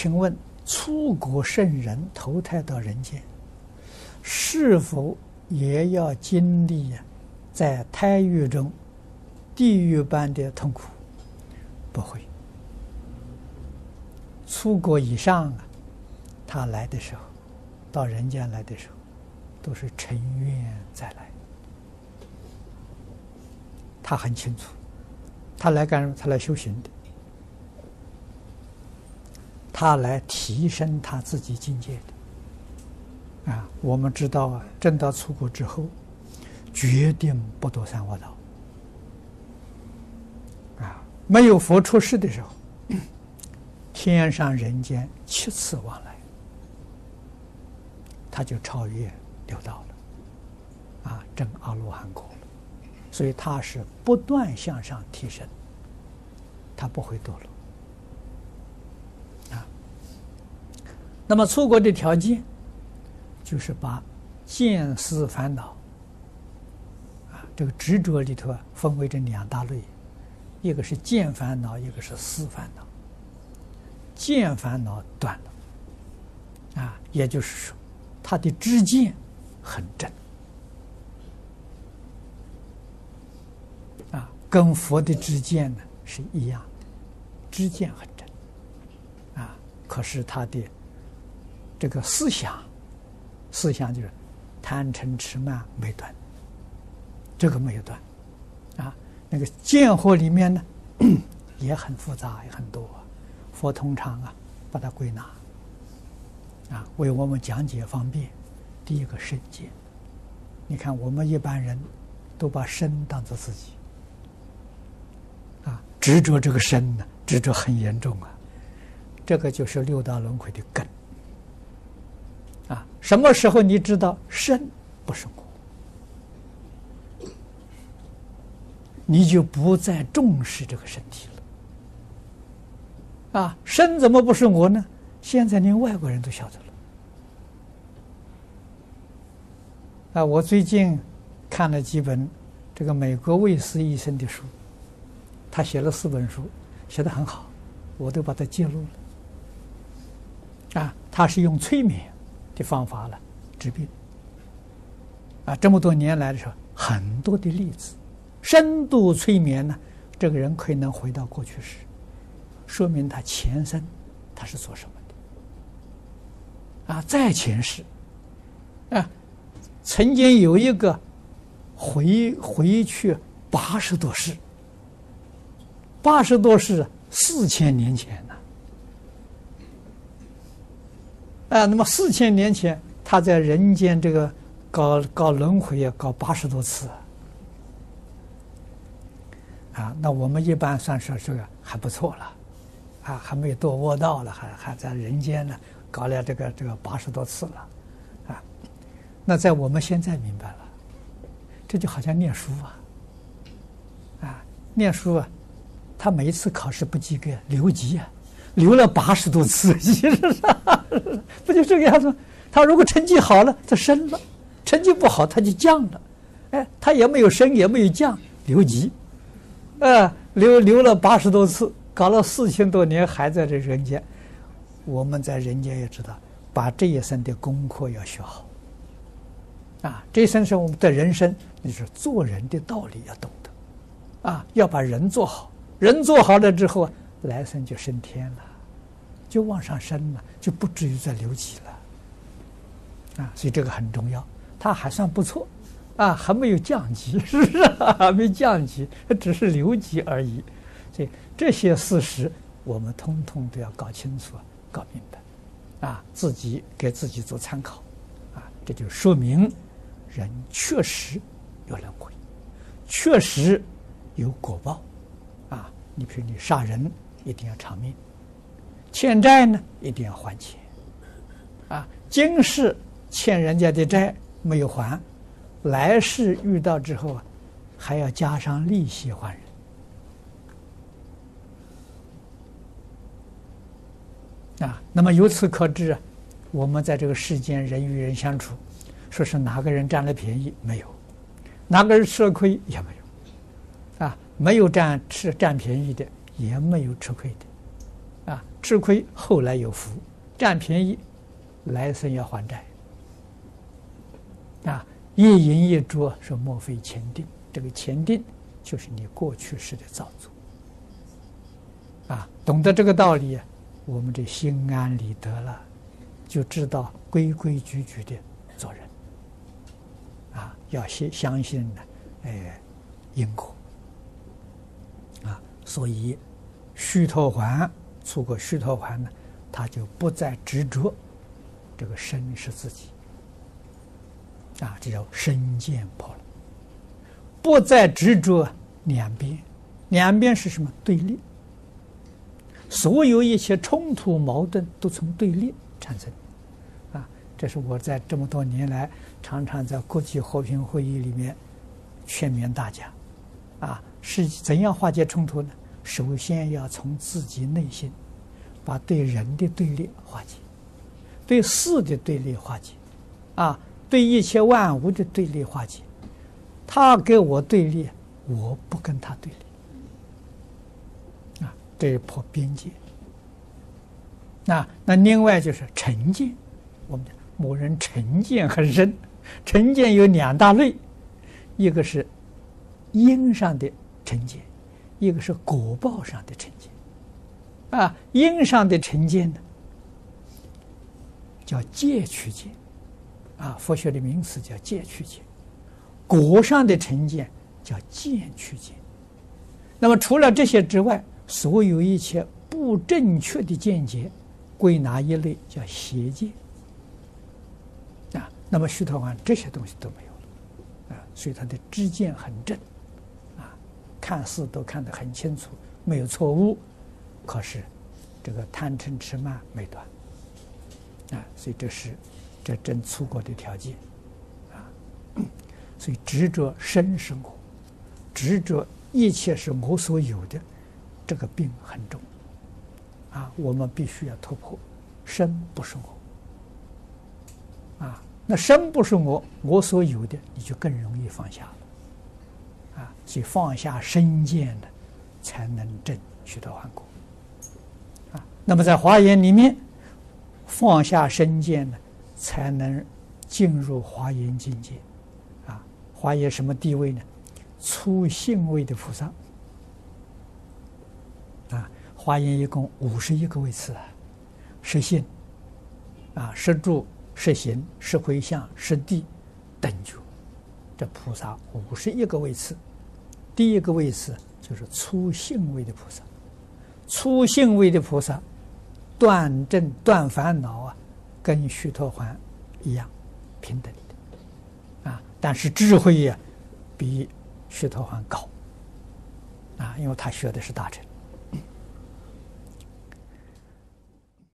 请问出国圣人投胎到人间，是否也要经历在胎狱中地狱般的痛苦？不会。出国以上啊，他来的时候，到人间来的时候，都是乘愿再来。他很清楚，他来干什么？他来修行的，他来提升他自己境界的。啊，我们知道啊，证到出国之后，决定不堕三恶道。啊，没有佛出世的时候。天上人间七次往来，他就超越六道了，啊，证阿罗汉果了，所以他是不断向上提升，他不会堕落，啊。那么出国的条件，就是把见思烦恼，啊，这个执着里头啊，分为这两大类，一个是见烦恼，一个是思烦恼。见烦恼断了，啊，也就是说，他的知见很正，啊，跟佛的知见呢是一样的，知见很正，啊，可是他的这个思想，思想就是贪嗔痴慢没断，这个没有断，啊，那个见惑里面呢 也很复杂，也很多。佛通常啊，把它归纳，啊，为我们讲解方便。第一个身见，你看我们一般人都把身当做自己，啊，执着这个身呢，执着很严重啊，这个就是六道轮回的根。啊，什么时候你知道身不是我，你就不再重视这个身体了。啊，身怎么不是我呢？现在连外国人都晓得了。啊，我最近看了几本这个美国卫斯医生的书，他写了四本书，写得很好，我都把它记录了。啊，他是用催眠的方法了治病。啊，这么多年来的时候，很多的例子，深度催眠呢，这个人可以能回到过去时。说明他前生他是做什么的啊？在前世啊，曾经有一个回回去八十多世，八十多世四千年前呢，啊那么四千年前他在人间这个搞搞轮回啊搞八十多次啊，那我们一般算是这个还不错了。啊，还没有堕恶道了，还还在人间呢，搞了这个这个八十多次了，啊，那在我们现在明白了，这就好像念书啊，啊，念书啊，他每一次考试不及格留级啊，留了八十多次，其实是不就这个样子？他如果成绩好了，他升了；成绩不好，他就降了。哎，他也没有升，也没有降，留级，啊，留留了八十多次。搞了四千多年还在这人间，我们在人间也知道，把这一生的功课要学好。啊，这一生是我们的人生，就是做人的道理要懂得，啊，要把人做好，人做好了之后啊，来生就升天了，就往上升了，就不至于再留级了。啊，所以这个很重要，他还算不错，啊，还没有降级，是不是？还没降级，只是留级而已。所以这些事实，我们通通都要搞清楚、搞明白，啊，自己给自己做参考，啊，这就说明人确实有轮回，确实有果报，啊，你比如你杀人，一定要偿命；欠债呢，一定要还钱，啊，今世欠人家的债没有还，来世遇到之后啊，还要加上利息还人。啊，那么由此可知啊，我们在这个世间人与人相处，说是哪个人占了便宜？没有，哪个人吃了亏？也没有，啊，没有占吃占便宜的，也没有吃亏的，啊，吃亏后来有福，占便宜，来生要还债。啊，一饮一啄是莫非前定，这个前定就是你过去式的造作。啊，懂得这个道理，我们这心安理得了，就知道规规矩矩的做人。啊，要先相信呢，哎，因果。啊，所以虚脱还出过虚陀洹呢，他就不再执着这个身是自己。啊，这叫身见破了，不再执着两边，两边是什么？对立。所有一切冲突矛盾都从对立产生，啊，这是我在这么多年来常常在国际和平会议里面劝勉大家，啊，是怎样化解冲突呢？首先要从自己内心把对人的对立化解，对事的对立化解，啊，对一切万物的对立化解。他跟我对立，我不跟他对立。这是破边界。那那另外就是成见，我们某人成见很深，成见有两大类，一个是因上的成见，一个是果报上的成见。啊，因上的成见呢，叫戒取见，啊，佛学的名词叫戒取见；果上的成见叫见取见。那么除了这些之外，所有一切不正确的见解，归纳一类叫邪见啊。那么须陀洹这些东西都没有了啊，所以他的知见很正，看事都看得很清楚，没有错误。可是这个贪嗔痴慢没断啊，所以这是这真出国的条件啊。所以执着身是我，执着一切是我所有的。这个病很重，啊，我们必须要突破，身不是我，啊，那身不是我，我所有的，你就更容易放下了，啊，所以放下身见的，才能证须陀洹果，啊，那么在华严里面，放下身见的，才能进入华严境界，啊，华严什么地位呢？初信位的菩萨。啊，华严一共五十一个位次啊，十信啊，十住、十行、十回向、十地等觉，这菩萨五十一个位次。第一个位次就是粗性位的菩萨，粗性位的菩萨断正断烦恼啊，跟须陀洹一样平等的。啊，但是智慧呀、比须陀洹高。啊，因为他学的是大乘。